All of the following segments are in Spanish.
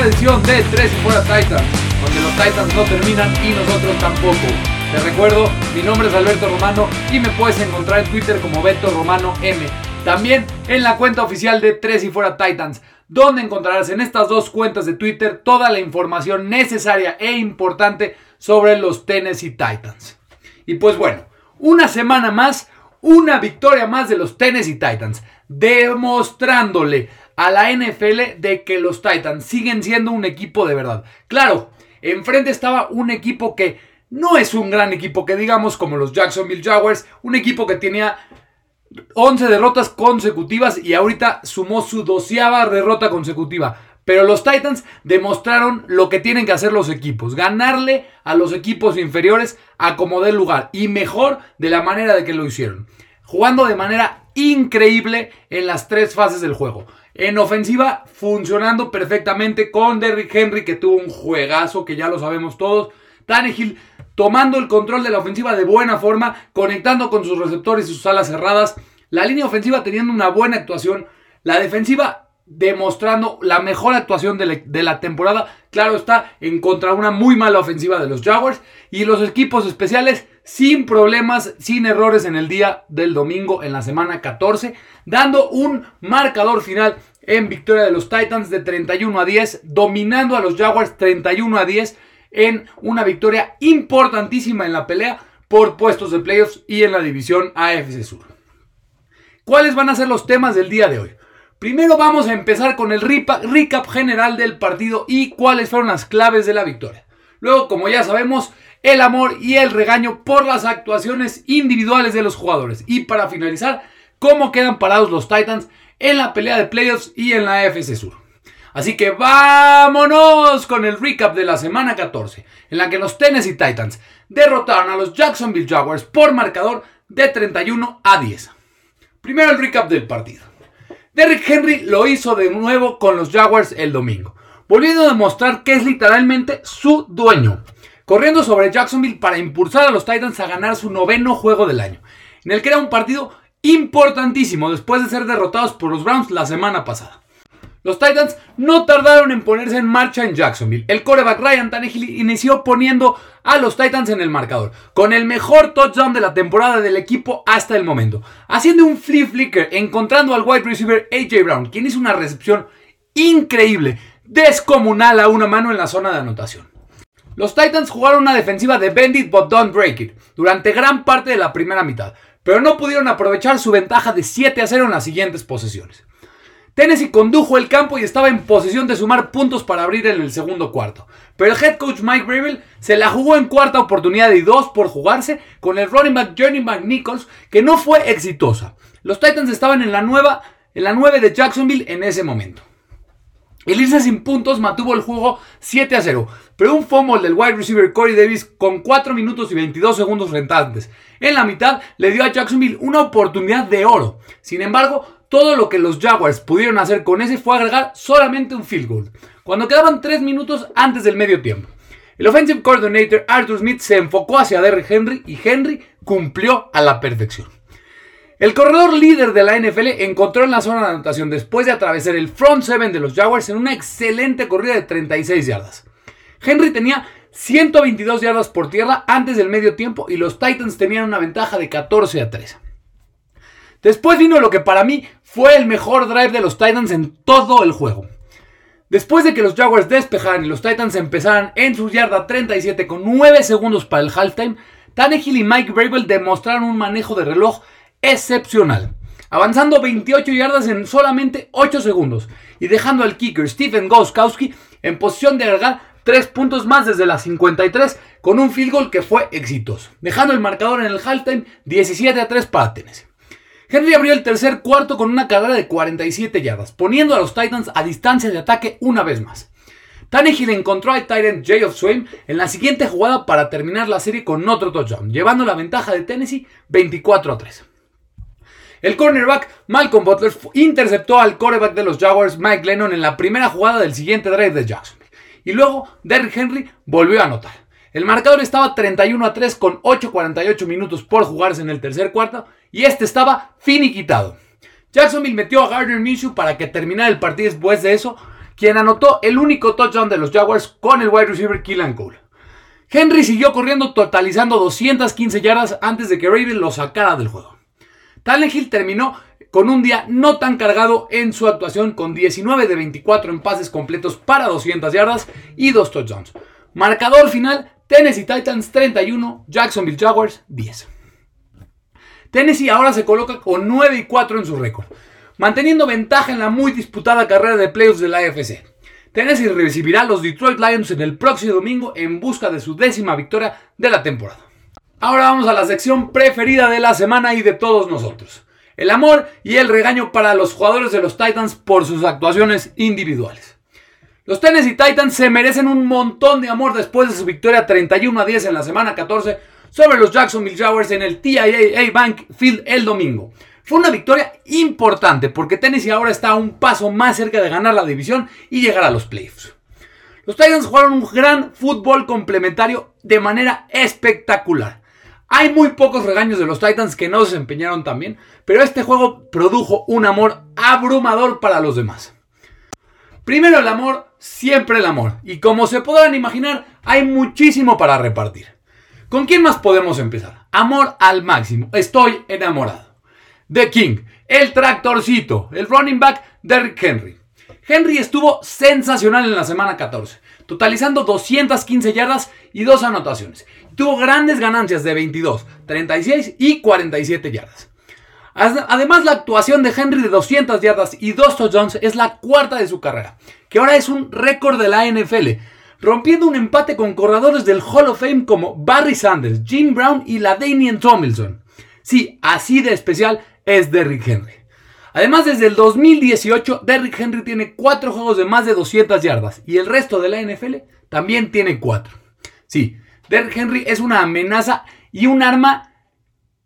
Edición de 3 y fuera Titans, donde los Titans no terminan y nosotros tampoco. Te recuerdo, mi nombre es Alberto Romano y me puedes encontrar en Twitter como Beto Romano M. También en la cuenta oficial de 3 y fuera Titans, donde encontrarás en estas dos cuentas de Twitter toda la información necesaria e importante sobre los Tennessee Titans. Y pues bueno, una semana más, una victoria más de los Tennessee Titans, demostrándole a la NFL de que los Titans siguen siendo un equipo de verdad. Claro, enfrente estaba un equipo que no es un gran equipo, que digamos como los Jacksonville Jaguars, un equipo que tenía 11 derrotas consecutivas y ahorita sumó su doceava derrota consecutiva. Pero los Titans demostraron lo que tienen que hacer los equipos, ganarle a los equipos inferiores a como dé lugar y mejor de la manera de que lo hicieron, jugando de manera increíble en las tres fases del juego. En ofensiva, funcionando perfectamente con Derrick Henry, que tuvo un juegazo, que ya lo sabemos todos. Tannehill tomando el control de la ofensiva de buena forma, conectando con sus receptores y sus alas cerradas. La línea ofensiva teniendo una buena actuación. La defensiva demostrando la mejor actuación de la, temporada. Claro está, en contra una muy mala ofensiva de los Jaguars. Y los equipos especiales sin problemas, sin errores en el día del domingo, en la semana 14. Dando un marcador final en victoria de los Titans de 31 a 10. Dominando a los Jaguars 31 a 10 en una victoria importantísima en la pelea por puestos de playoffs y en la división AFC Sur. ¿Cuáles van a ser los temas del día de hoy? Primero vamos a empezar con el recap general del partido y cuáles fueron las claves de la victoria. Luego, como ya sabemos, el amor y el regaño por las actuaciones individuales de los jugadores. Y para finalizar, cómo quedan parados los Titans en la pelea de playoffs y en la AFC Sur. Así que vámonos con el recap de la semana 14, en la que los Tennessee Titans derrotaron a los Jacksonville Jaguars por marcador de 31 a 10. Primero el recap del partido. Derrick Henry lo hizo de nuevo con los Jaguars el domingo, volviendo a demostrar que es literalmente su dueño, corriendo sobre Jacksonville para impulsar a los Titans a ganar su noveno juego del año, en el que era un partido importantísimo después de ser derrotados por los Browns la semana pasada. Los Titans no tardaron en ponerse en marcha en Jacksonville. El coreback Ryan Tannehill inició poniendo a los Titans en el marcador, con el mejor touchdown de la temporada del equipo hasta el momento, haciendo un flip flicker, encontrando al wide receiver AJ Brown, quien hizo una recepción increíble, descomunal a una mano en la zona de anotación. Los Titans jugaron una defensiva de bend it but don't break it durante gran parte de la primera mitad, pero no pudieron aprovechar su ventaja de 7 a 0 en las siguientes posesiones. Tennessee condujo el campo y estaba en posición de sumar puntos para abrir en el segundo cuarto. Pero el head coach Mike Bravel se la jugó en cuarta oportunidad y dos por jugarse con el running back Johnny McNichols, que no fue exitosa. Los Titans estaban en la nueva, en la 9 de Jacksonville en ese momento. El irse sin puntos mantuvo el juego 7 a 0, pero un fumble del wide receiver Corey Davis con 4 minutos y 22 segundos rentantes en la mitad le dio a Jacksonville una oportunidad de oro. Sin embargo, todo lo que los Jaguars pudieron hacer con ese fue agregar solamente un field goal, cuando quedaban 3 minutos antes del medio tiempo. El offensive coordinator Arthur Smith se enfocó hacia Derrick Henry y Henry cumplió a la perfección. El corredor líder de la NFL encontró en la zona de anotación después de atravesar el front seven de los Jaguars en una excelente corrida de 36 yardas. Henry tenía 122 yardas por tierra antes del medio tiempo y los Titans tenían una ventaja de 14 a 3. Después vino lo que para mí fue el mejor drive de los Titans en todo el juego. Después de que los Jaguars despejaran y los Titans empezaran en su yarda 37 con 9 segundos para el halftime, Tannehill y Mike Vrabel demostraron un manejo de reloj excepcional, avanzando 28 yardas en solamente 8 segundos y dejando al kicker Stephen Goskowski en posición de agregar 3 puntos más desde las 53 con un field goal que fue exitoso, dejando el marcador en el halftime 17 a 3 para Tennessee. Henry abrió el tercer cuarto con una carrera de 47 yardas, poniendo a los Titans a distancia de ataque una vez más. Tannehill encontró al Titan Jay of Swain en la siguiente jugada para terminar la serie con otro touchdown, llevando la ventaja de Tennessee 24 a 3. El cornerback Malcolm Butler interceptó al quarterback de los Jaguars Mike Lennon en la primera jugada del siguiente drive de Jackson. Y luego Derrick Henry volvió a anotar. El marcador estaba 31 a 3 con 8.48 minutos por jugarse en el tercer cuarto y este estaba finiquitado. Jacksonville metió a Gardner Minshew para que terminara el partido después de eso, quien anotó el único touchdown de los Jaguars con el wide receiver Keelan Cole. Henry siguió corriendo totalizando 215 yardas antes de que Raven lo sacara del juego. Hill terminó con un día no tan cargado en su actuación con 19 de 24 en pases completos para 200 yardas y 2 touchdowns. Marcador final, Tennessee Titans 31, Jacksonville Jaguars 10. Tennessee ahora se coloca con 9 y 4 en su récord, manteniendo ventaja en la muy disputada carrera de playoffs de la AFC. Tennessee recibirá a los Detroit Lions en el próximo domingo en busca de su décima victoria de la temporada. Ahora vamos a la sección preferida de la semana y de todos nosotros. El amor y el regaño para los jugadores de los Titans por sus actuaciones individuales. Los Tennessee Titans se merecen un montón de amor después de su victoria 31 a 10 en la semana 14 sobre los Jacksonville Jaguars en el TIAA Bank Field el domingo. Fue una victoria importante porque Tennessee ahora está un paso más cerca de ganar la división y llegar a los playoffs. Los Titans jugaron un gran fútbol complementario de manera espectacular. Hay muy pocos regaños de los Titans que no se desempeñaron tan bien, pero este juego produjo un amor abrumador para los demás. Primero el amor, siempre el amor. Y como se podrán imaginar, hay muchísimo para repartir. ¿Con quién más podemos empezar? Amor al máximo. Estoy enamorado. The King, el tractorcito, el running back Derrick Henry. Henry estuvo sensacional en la semana 14, totalizando 215 yardas y dos anotaciones. Tuvo grandes ganancias de 22, 36 y 47 yardas. Además, la actuación de Henry de 200 yardas y dos touchdowns es la cuarta de su carrera, que ahora es un récord de la NFL rompiendo un empate con corredores del Hall of Fame como Barry Sanders, Jim Brown y la Daniel Tomlinson. Sí, así de especial es Derrick Henry. Además, desde el 2018, Derrick Henry tiene 4 juegos de más de 200 yardas y el resto de la NFL también tiene 4. Sí, Derrick Henry es una amenaza y un arma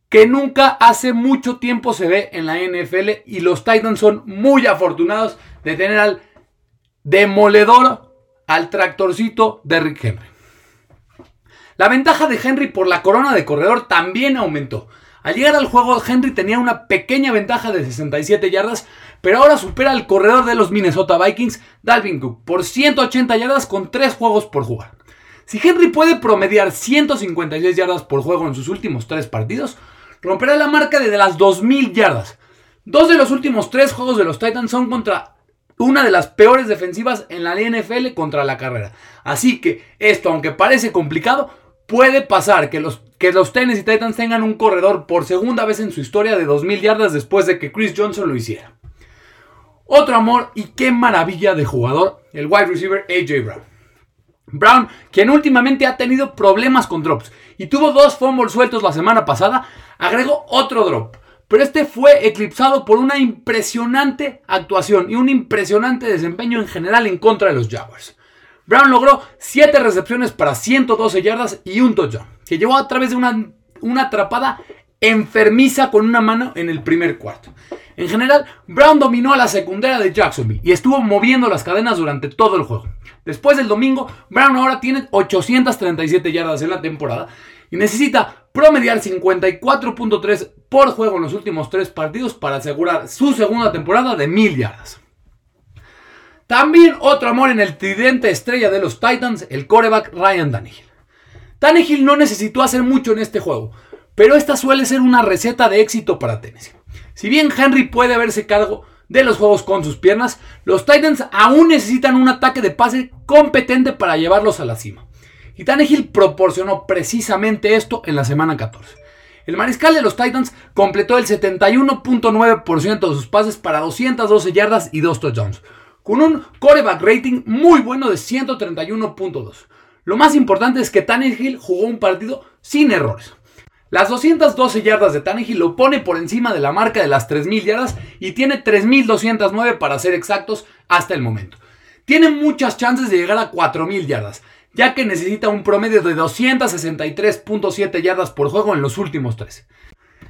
que nunca hace mucho tiempo se ve en la NFL y los Titans son muy afortunados de tener al demoledor al tractorcito de Rick Henry. La ventaja de Henry por la corona de corredor también aumentó. Al llegar al juego, Henry tenía una pequeña ventaja de 67 yardas, pero ahora supera al corredor de los Minnesota Vikings, Dalvin Cook, por 180 yardas con 3 juegos por jugar. Si Henry puede promediar 156 yardas por juego en sus últimos 3 partidos, romperá la marca de las 2000 yardas. Dos de los últimos 3 juegos de los Titans son contra una de las peores defensivas en la NFL contra la carrera. Así que esto, aunque parece complicado, puede pasar que los, que los Tennessee Titans tengan un corredor por segunda vez en su historia de 2.000 yardas después de que Chris Johnson lo hiciera. Otro amor y qué maravilla de jugador, el wide receiver AJ Brown. Brown, quien últimamente ha tenido problemas con drops y tuvo dos fumbles sueltos la semana pasada, agregó otro drop pero este fue eclipsado por una impresionante actuación y un impresionante desempeño en general en contra de los Jaguars. Brown logró 7 recepciones para 112 yardas y un touchdown, que llevó a través de una, una atrapada enfermiza con una mano en el primer cuarto. En general, Brown dominó a la secundaria de Jacksonville y estuvo moviendo las cadenas durante todo el juego. Después del domingo, Brown ahora tiene 837 yardas en la temporada y necesita promediar 54.3 por juego en los últimos tres partidos para asegurar su segunda temporada de mil yardas. También otro amor en el tridente estrella de los Titans, el coreback Ryan Tannehill. Tannehill no necesitó hacer mucho en este juego, pero esta suele ser una receta de éxito para Tennessee. Si bien Henry puede verse cargo de los juegos con sus piernas, los Titans aún necesitan un ataque de pase competente para llevarlos a la cima. Y Tannehill proporcionó precisamente esto en la semana 14. El mariscal de los Titans completó el 71.9% de sus pases para 212 yardas y 2 touchdowns, con un coreback rating muy bueno de 131.2. Lo más importante es que Tannehill jugó un partido sin errores. Las 212 yardas de Tannehill lo pone por encima de la marca de las 3.000 yardas y tiene 3.209 para ser exactos hasta el momento. Tiene muchas chances de llegar a 4.000 yardas ya que necesita un promedio de 263.7 yardas por juego en los últimos tres.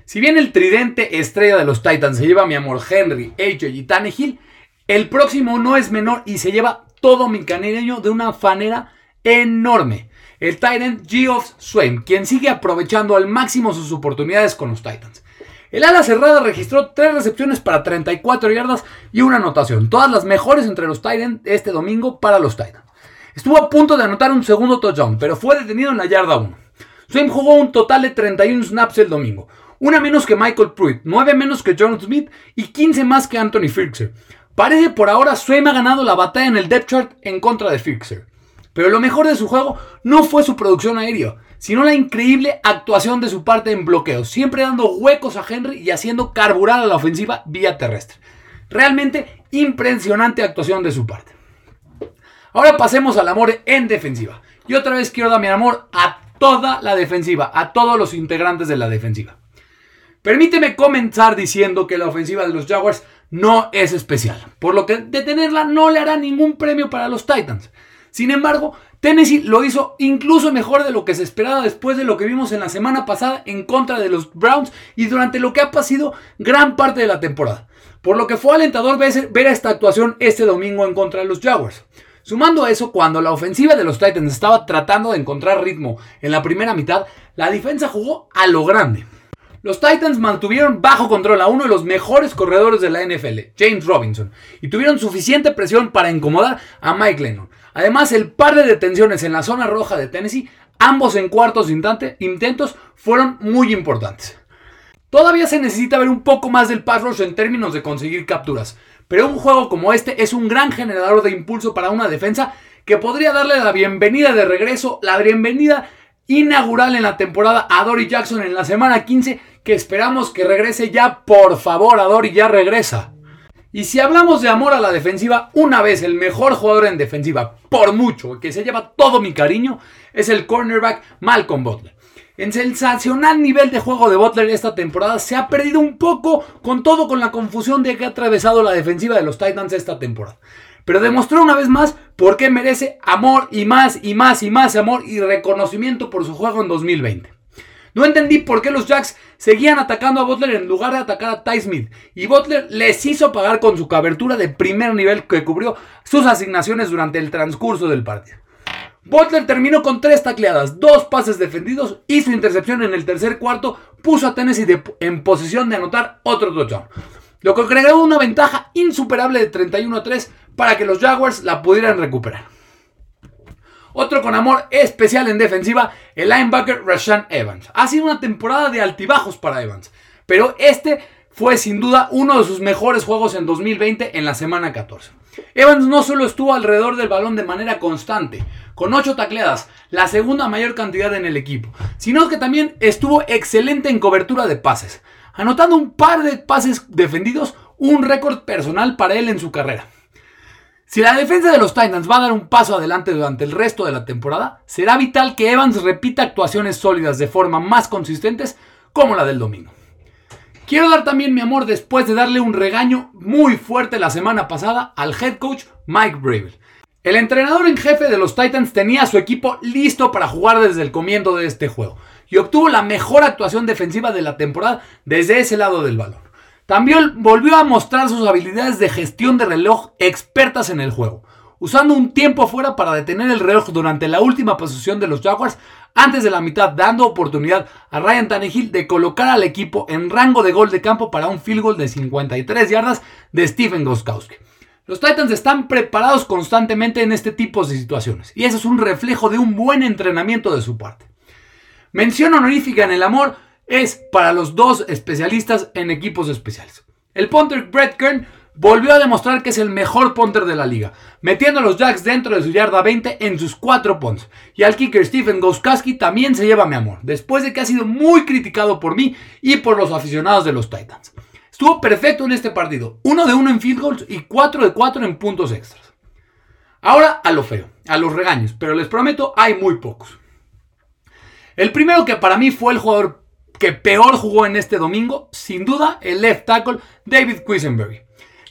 Si bien el tridente estrella de los Titans se lleva mi amor Henry, AJ y Tannehill, el próximo no es menor y se lleva todo mi canereño de una fanera enorme. El Titan Geoff Swain, quien sigue aprovechando al máximo sus oportunidades con los Titans. El ala cerrada registró 3 recepciones para 34 yardas y una anotación, todas las mejores entre los Titans este domingo para los Titans. Estuvo a punto de anotar un segundo touchdown, pero fue detenido en la yarda 1. Swain jugó un total de 31 snaps el domingo, una menos que Michael Pruitt, 9 menos que John Smith y 15 más que Anthony Firkser. Parece por ahora Swain ha ganado la batalla en el depth chart en contra de Firkser. Pero lo mejor de su juego no fue su producción aérea, sino la increíble actuación de su parte en bloqueo, siempre dando huecos a Henry y haciendo carburar a la ofensiva vía terrestre. Realmente impresionante actuación de su parte. Ahora pasemos al amor en defensiva. Y otra vez quiero dar mi amor a toda la defensiva, a todos los integrantes de la defensiva. Permíteme comenzar diciendo que la ofensiva de los Jaguars no es especial, por lo que detenerla no le hará ningún premio para los Titans. Sin embargo, Tennessee lo hizo incluso mejor de lo que se esperaba después de lo que vimos en la semana pasada en contra de los Browns y durante lo que ha pasado gran parte de la temporada. Por lo que fue alentador ver esta actuación este domingo en contra de los Jaguars. Sumando a eso, cuando la ofensiva de los Titans estaba tratando de encontrar ritmo en la primera mitad, la defensa jugó a lo grande. Los Titans mantuvieron bajo control a uno de los mejores corredores de la NFL, James Robinson, y tuvieron suficiente presión para incomodar a Mike Lennon. Además, el par de detenciones en la zona roja de Tennessee, ambos en cuartos intentos, fueron muy importantes. Todavía se necesita ver un poco más del pass rush en términos de conseguir capturas, pero un juego como este es un gran generador de impulso para una defensa que podría darle la bienvenida de regreso, la bienvenida inaugural en la temporada a Dory Jackson en la semana 15 que esperamos que regrese ya. Por favor, a Dory ya regresa. Y si hablamos de amor a la defensiva, una vez el mejor jugador en defensiva, por mucho, que se lleva todo mi cariño, es el cornerback Malcolm Butler. En sensacional nivel de juego de Butler esta temporada se ha perdido un poco con todo con la confusión de que ha atravesado la defensiva de los Titans esta temporada pero demostró una vez más por qué merece amor y más y más y más amor y reconocimiento por su juego en 2020. No entendí por qué los Jacks seguían atacando a Butler en lugar de atacar a Ty Smith. Y Butler les hizo pagar con su cobertura de primer nivel que cubrió sus asignaciones durante el transcurso del partido. Butler terminó con tres tacleadas, dos pases defendidos y su intercepción en el tercer cuarto puso a Tennessee en posición de anotar otro touchdown. Lo que creó una ventaja insuperable de 31 a 3 para que los Jaguars la pudieran recuperar. Otro con amor especial en defensiva, el linebacker Rashan Evans. Ha sido una temporada de altibajos para Evans, pero este fue sin duda uno de sus mejores juegos en 2020 en la semana 14. Evans no solo estuvo alrededor del balón de manera constante, con 8 tacleadas, la segunda mayor cantidad en el equipo, sino que también estuvo excelente en cobertura de pases, anotando un par de pases defendidos, un récord personal para él en su carrera. Si la defensa de los Titans va a dar un paso adelante durante el resto de la temporada, será vital que Evans repita actuaciones sólidas de forma más consistentes como la del domingo. Quiero dar también mi amor después de darle un regaño muy fuerte la semana pasada al head coach Mike Bravel. El entrenador en jefe de los Titans tenía a su equipo listo para jugar desde el comienzo de este juego y obtuvo la mejor actuación defensiva de la temporada desde ese lado del balón. También volvió a mostrar sus habilidades de gestión de reloj expertas en el juego, usando un tiempo fuera para detener el reloj durante la última posición de los Jaguars antes de la mitad, dando oportunidad a Ryan Tannehill de colocar al equipo en rango de gol de campo para un field goal de 53 yardas de Stephen Goskowski. Los Titans están preparados constantemente en este tipo de situaciones y eso es un reflejo de un buen entrenamiento de su parte. Mención honorífica en el amor es para los dos especialistas en equipos especiales. El punter Brett Kern volvió a demostrar que es el mejor punter de la liga, metiendo a los Jacks dentro de su yarda 20 en sus cuatro punts. Y al kicker Stephen Goskowski también se lleva mi amor, después de que ha sido muy criticado por mí y por los aficionados de los Titans. Estuvo perfecto en este partido, uno de uno en field goals y 4 de 4 en puntos extras. Ahora a lo feo, a los regaños, pero les prometo hay muy pocos. El primero que para mí fue el jugador que peor jugó en este domingo, sin duda, el left tackle David Quisenberry,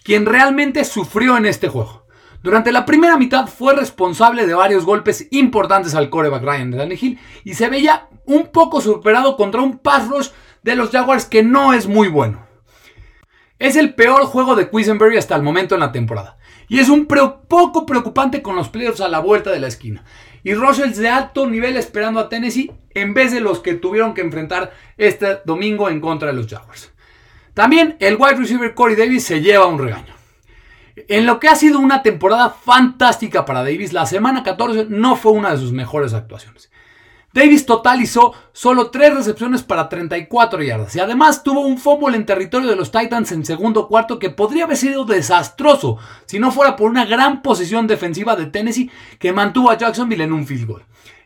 quien realmente sufrió en este juego. Durante la primera mitad fue responsable de varios golpes importantes al coreback Ryan Tannehill y se veía un poco superado contra un pass rush de los Jaguars que no es muy bueno. Es el peor juego de Quisenberry hasta el momento en la temporada. Y es un poco preocupante con los playoffs a la vuelta de la esquina y Russells de alto nivel esperando a Tennessee en vez de los que tuvieron que enfrentar este domingo en contra de los Jaguars. También el wide receiver Corey Davis se lleva un regaño. En lo que ha sido una temporada fantástica para Davis, la semana 14 no fue una de sus mejores actuaciones. Davis totalizó solo 3 recepciones para 34 yardas y además tuvo un fumble en territorio de los Titans en segundo cuarto que podría haber sido desastroso si no fuera por una gran posición defensiva de Tennessee que mantuvo a Jacksonville en un field goal.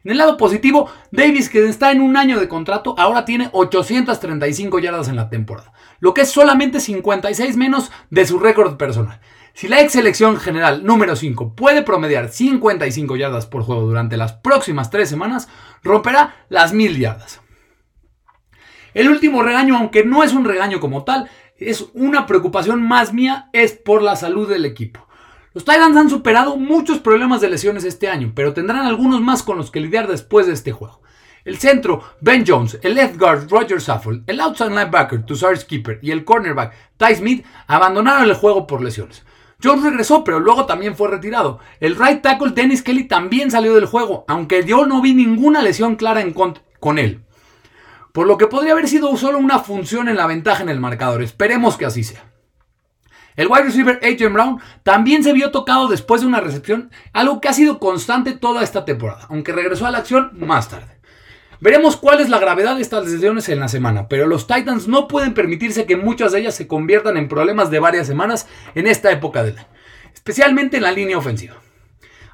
En el lado positivo, Davis, que está en un año de contrato, ahora tiene 835 yardas en la temporada, lo que es solamente 56 menos de su récord personal. Si la ex selección general número 5 puede promediar 55 yardas por juego durante las próximas 3 semanas, romperá las 1000 yardas. El último regaño, aunque no es un regaño como tal, es una preocupación más mía, es por la salud del equipo. Los Titans han superado muchos problemas de lesiones este año, pero tendrán algunos más con los que lidiar después de este juego. El centro, Ben Jones, el left guard, Roger Saffold, el outside linebacker, Tussar Skipper y el cornerback, Ty Smith abandonaron el juego por lesiones. Jones regresó, pero luego también fue retirado. El right tackle Dennis Kelly también salió del juego, aunque yo no vi ninguna lesión clara con él. Por lo que podría haber sido solo una función en la ventaja en el marcador. Esperemos que así sea. El wide receiver AJ Brown también se vio tocado después de una recepción, algo que ha sido constante toda esta temporada, aunque regresó a la acción más tarde. Veremos cuál es la gravedad de estas decisiones en la semana, pero los Titans no pueden permitirse que muchas de ellas se conviertan en problemas de varias semanas en esta época del año, especialmente en la línea ofensiva.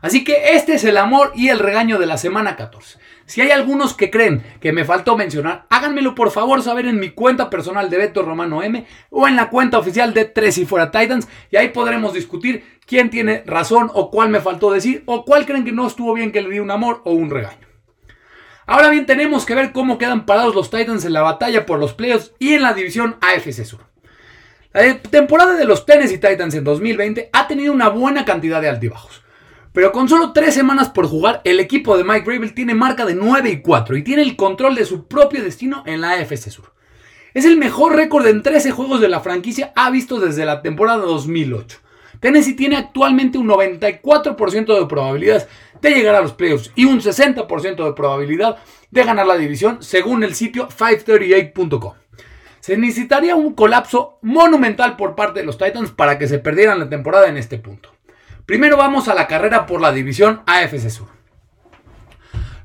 Así que este es el amor y el regaño de la semana 14. Si hay algunos que creen que me faltó mencionar, háganmelo por favor saber en mi cuenta personal de Beto Romano M o en la cuenta oficial de Tres y Fuera Titans y ahí podremos discutir quién tiene razón o cuál me faltó decir o cuál creen que no estuvo bien que le di un amor o un regaño. Ahora bien, tenemos que ver cómo quedan parados los Titans en la batalla por los playoffs y en la división AFC Sur. La temporada de los Tennessee Titans en 2020 ha tenido una buena cantidad de altibajos. Pero con solo tres semanas por jugar, el equipo de Mike Rabel tiene marca de 9 y 4 y tiene el control de su propio destino en la AFC Sur. Es el mejor récord en 13 juegos de la franquicia ha visto desde la temporada 2008. Tennessee tiene actualmente un 94% de probabilidades de llegar a los playoffs y un 60% de probabilidad de ganar la división según el sitio 538.com. Se necesitaría un colapso monumental por parte de los Titans para que se perdieran la temporada en este punto. Primero vamos a la carrera por la división AFC Sur.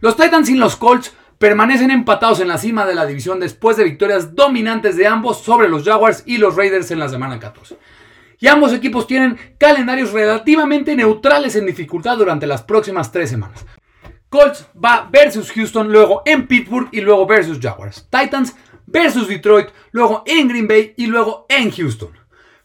Los Titans y los Colts permanecen empatados en la cima de la división después de victorias dominantes de ambos sobre los Jaguars y los Raiders en la semana 14 y ambos equipos tienen calendarios relativamente neutrales en dificultad durante las próximas tres semanas. Colts va versus Houston, luego en Pittsburgh y luego versus Jaguars. Titans versus Detroit, luego en Green Bay y luego en Houston.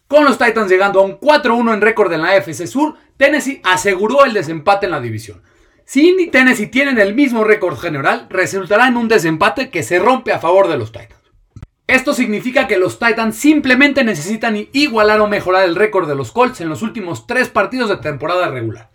Con los Titans llegando a un 4-1 en récord en la AFC Sur, Tennessee aseguró el desempate en la división. Si Indy y Tennessee tienen el mismo récord general, resultará en un desempate que se rompe a favor de los Titans. Esto significa que los Titans simplemente necesitan igualar o mejorar el récord de los Colts en los últimos tres partidos de temporada regular.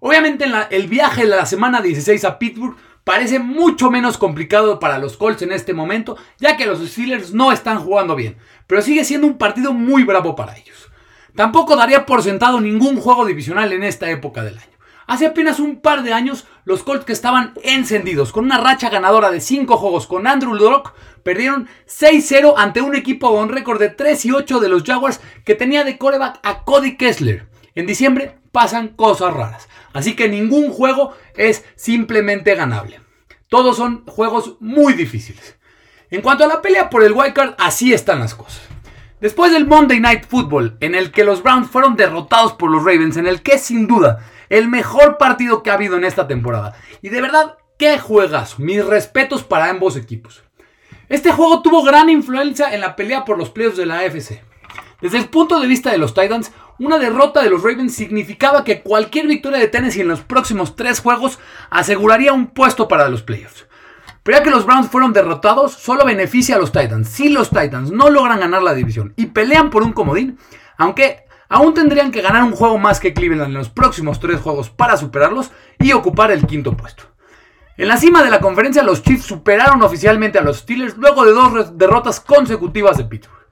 Obviamente el viaje de la semana 16 a Pittsburgh parece mucho menos complicado para los Colts en este momento, ya que los Steelers no están jugando bien, pero sigue siendo un partido muy bravo para ellos. Tampoco daría por sentado ningún juego divisional en esta época del año. Hace apenas un par de años, los Colts que estaban encendidos con una racha ganadora de 5 juegos con Andrew Luck perdieron 6-0 ante un equipo con récord de 3 y 8 de los Jaguars que tenía de coreback a Cody Kessler. En diciembre pasan cosas raras, así que ningún juego es simplemente ganable. Todos son juegos muy difíciles. En cuanto a la pelea por el wildcard, así están las cosas. Después del Monday Night Football, en el que los Browns fueron derrotados por los Ravens, en el que sin duda el mejor partido que ha habido en esta temporada. Y de verdad, qué juegas. Mis respetos para ambos equipos. Este juego tuvo gran influencia en la pelea por los playoffs de la AFC. Desde el punto de vista de los Titans, una derrota de los Ravens significaba que cualquier victoria de Tennessee en los próximos tres juegos aseguraría un puesto para los playoffs. Pero ya que los Browns fueron derrotados, solo beneficia a los Titans. Si los Titans no logran ganar la división y pelean por un comodín, aunque aún tendrían que ganar un juego más que Cleveland en los próximos tres juegos para superarlos y ocupar el quinto puesto. En la cima de la conferencia, los Chiefs superaron oficialmente a los Steelers luego de dos derrotas consecutivas de Pittsburgh.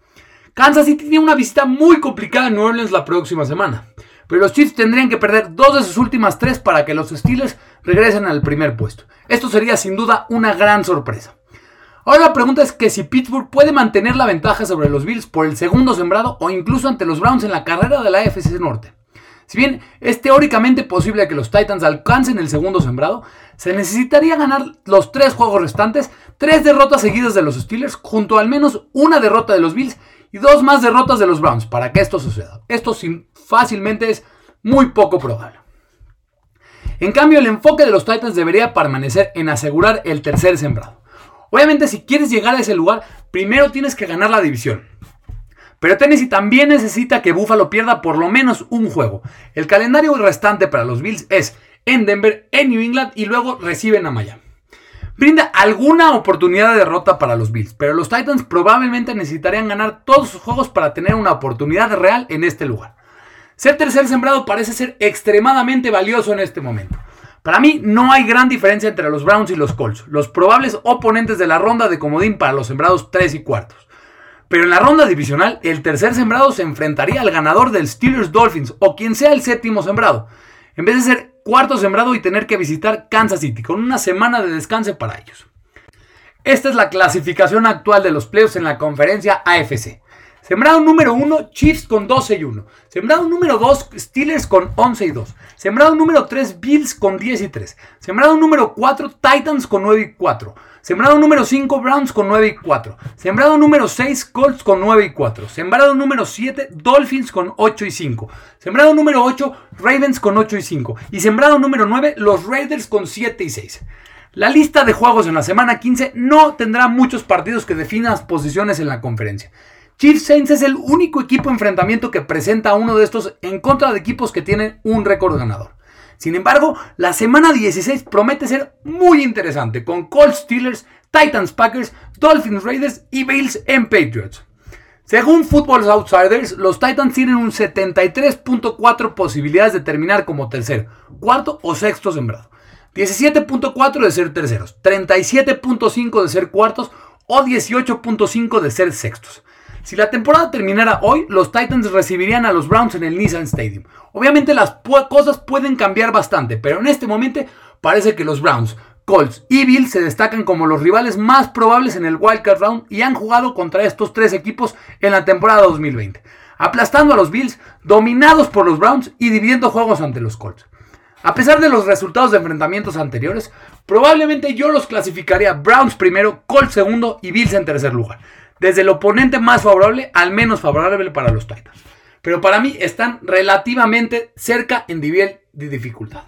Kansas City tiene una visita muy complicada en New Orleans la próxima semana, pero los Chiefs tendrían que perder dos de sus últimas tres para que los Steelers regresen al primer puesto. Esto sería sin duda una gran sorpresa. Ahora la pregunta es que si Pittsburgh puede mantener la ventaja sobre los Bills por el segundo sembrado o incluso ante los Browns en la carrera de la AFC Norte. Si bien es teóricamente posible que los Titans alcancen el segundo sembrado, se necesitaría ganar los tres juegos restantes, tres derrotas seguidas de los Steelers, junto al menos una derrota de los Bills y dos más derrotas de los Browns para que esto suceda. Esto fácilmente es muy poco probable. En cambio, el enfoque de los Titans debería permanecer en asegurar el tercer sembrado. Obviamente, si quieres llegar a ese lugar, primero tienes que ganar la división. Pero Tennessee también necesita que Buffalo pierda por lo menos un juego. El calendario restante para los Bills es en Denver, en New England y luego reciben a Miami. Brinda alguna oportunidad de derrota para los Bills, pero los Titans probablemente necesitarían ganar todos sus juegos para tener una oportunidad real en este lugar. Ser tercer sembrado parece ser extremadamente valioso en este momento. Para mí no hay gran diferencia entre los Browns y los Colts, los probables oponentes de la ronda de comodín para los sembrados 3 y cuartos. Pero en la ronda divisional, el tercer sembrado se enfrentaría al ganador del Steelers Dolphins o quien sea el séptimo sembrado, en vez de ser cuarto sembrado y tener que visitar Kansas City con una semana de descanso para ellos. Esta es la clasificación actual de los playoffs en la conferencia AFC. Sembrado número 1, Chiefs con 12 y 1. Sembrado número 2, Steelers con 11 y 2. Sembrado número 3, Bills con 10 y 3. Sembrado número 4, Titans con 9 y 4. Sembrado número 5, Browns con 9 y 4. Sembrado número 6, Colts con 9 y 4. Sembrado número 7, Dolphins con 8 y 5. Sembrado número 8, Ravens con 8 y 5. Y sembrado número 9, los Raiders con 7 y 6. La lista de juegos en la semana 15 no tendrá muchos partidos que definan posiciones en la conferencia. Chiefs Saints es el único equipo enfrentamiento que presenta uno de estos en contra de equipos que tienen un récord ganador. Sin embargo, la semana 16 promete ser muy interesante con Colts Steelers, Titans Packers, Dolphins Raiders y Bills en Patriots. Según Football Outsiders, los Titans tienen un 73.4 posibilidades de terminar como tercer, cuarto o sexto sembrado. 17.4 de ser terceros, 37.5 de ser cuartos o 18.5 de ser sextos. Si la temporada terminara hoy, los Titans recibirían a los Browns en el Nissan Stadium. Obviamente las cosas pueden cambiar bastante, pero en este momento parece que los Browns, Colts y Bills se destacan como los rivales más probables en el Wildcard Round y han jugado contra estos tres equipos en la temporada 2020, aplastando a los Bills, dominados por los Browns y dividiendo juegos ante los Colts. A pesar de los resultados de enfrentamientos anteriores, probablemente yo los clasificaría Browns primero, Colts segundo y Bills en tercer lugar desde el oponente más favorable al menos favorable para los Titans. Pero para mí están relativamente cerca en nivel de dificultad.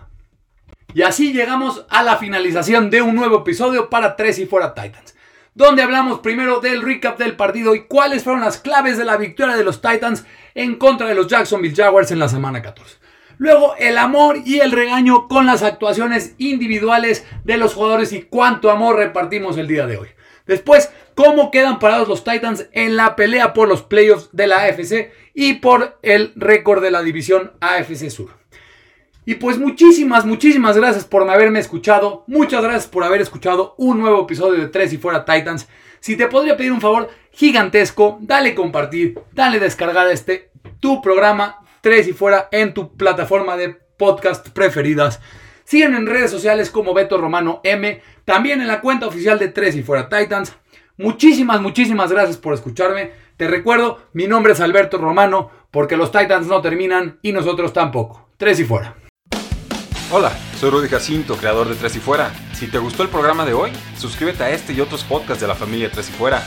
Y así llegamos a la finalización de un nuevo episodio para 3 y fuera Titans, donde hablamos primero del recap del partido y cuáles fueron las claves de la victoria de los Titans en contra de los Jacksonville Jaguars en la semana 14. Luego el amor y el regaño con las actuaciones individuales de los jugadores y cuánto amor repartimos el día de hoy. Después, cómo quedan parados los Titans en la pelea por los playoffs de la AFC y por el récord de la división AFC Sur. Y pues muchísimas, muchísimas gracias por haberme escuchado. Muchas gracias por haber escuchado un nuevo episodio de Tres y Fuera Titans. Si te podría pedir un favor gigantesco, dale compartir, dale descargar este tu programa Tres y Fuera en tu plataforma de podcast preferidas. Siguen en redes sociales como Beto Romano M, también en la cuenta oficial de Tres y Fuera Titans. Muchísimas, muchísimas gracias por escucharme. Te recuerdo, mi nombre es Alberto Romano, porque los Titans no terminan y nosotros tampoco. Tres y fuera. Hola, soy Rudy Jacinto, creador de Tres y Fuera. Si te gustó el programa de hoy, suscríbete a este y otros podcasts de la familia Tres y Fuera.